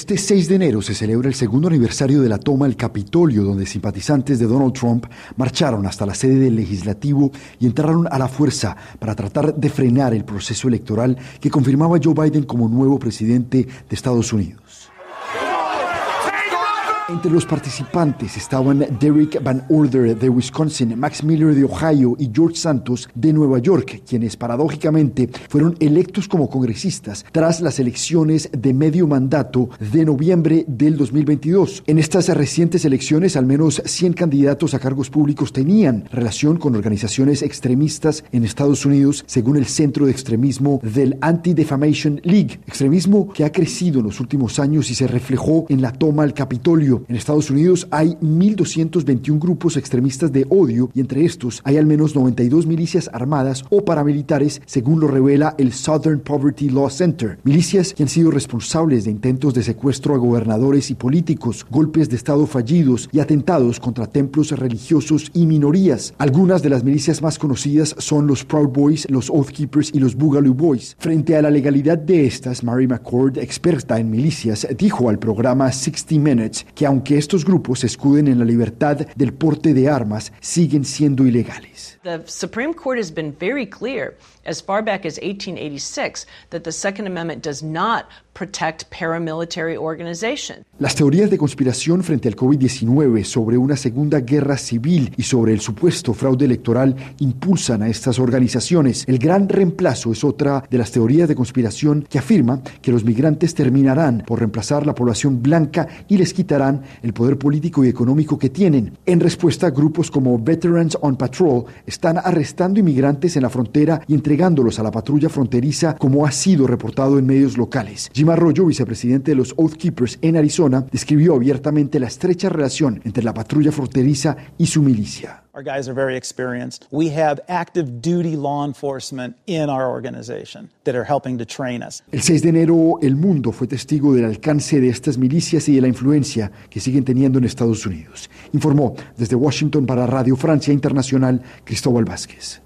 Este 6 de enero se celebra el segundo aniversario de la toma al Capitolio, donde simpatizantes de Donald Trump marcharon hasta la sede del legislativo y entraron a la fuerza para tratar de frenar el proceso electoral que confirmaba Joe Biden como nuevo presidente de Estados Unidos. Entre los participantes estaban Derek Van Order de Wisconsin, Max Miller de Ohio y George Santos de Nueva York, quienes paradójicamente fueron electos como congresistas tras las elecciones de medio mandato de noviembre del 2022. En estas recientes elecciones, al menos 100 candidatos a cargos públicos tenían relación con organizaciones extremistas en Estados Unidos, según el Centro de Extremismo del Anti-Defamation League, extremismo que ha crecido en los últimos años y se reflejó en la toma al Capitolio en Estados Unidos hay 1.221 grupos extremistas de odio y entre estos hay al menos 92 milicias armadas o paramilitares, según lo revela el Southern Poverty Law Center. Milicias que han sido responsables de intentos de secuestro a gobernadores y políticos, golpes de Estado fallidos y atentados contra templos religiosos y minorías. Algunas de las milicias más conocidas son los Proud Boys, los Oath Keepers y los Boogaloo Boys. Frente a la legalidad de estas, Mary McCord, experta en milicias, dijo al programa 60 Minutes que aunque estos grupos se escuden en la libertad del porte de armas, siguen siendo ilegales. The Supreme Court has been very clear as far back as 1886 that the Second Amendment does not protect paramilitary organization. Las teorías de conspiración frente al COVID-19 sobre una segunda guerra civil y sobre el supuesto fraude electoral impulsan a estas organizaciones. El gran reemplazo es otra de las teorías de conspiración que afirma que los migrantes terminarán por reemplazar la población blanca y les quitarán el poder político y económico que tienen. En respuesta, grupos como Veterans on Patrol están arrestando inmigrantes en la frontera y entregándolos a la patrulla fronteriza como ha sido reportado en medios locales. Jim Arroyo, vicepresidente de los Oath Keepers en Arizona, describió abiertamente la estrecha relación entre la patrulla fronteriza y su milicia. Our guys are very experienced. We have active duty law enforcement in our organization that are helping to train us. El 6 de enero, el mundo fue testigo del alcance de estas milicias y de la influencia que siguen teniendo en Estados Unidos. Informó desde Washington para Radio Francia Internacional Cristóbal Vázquez.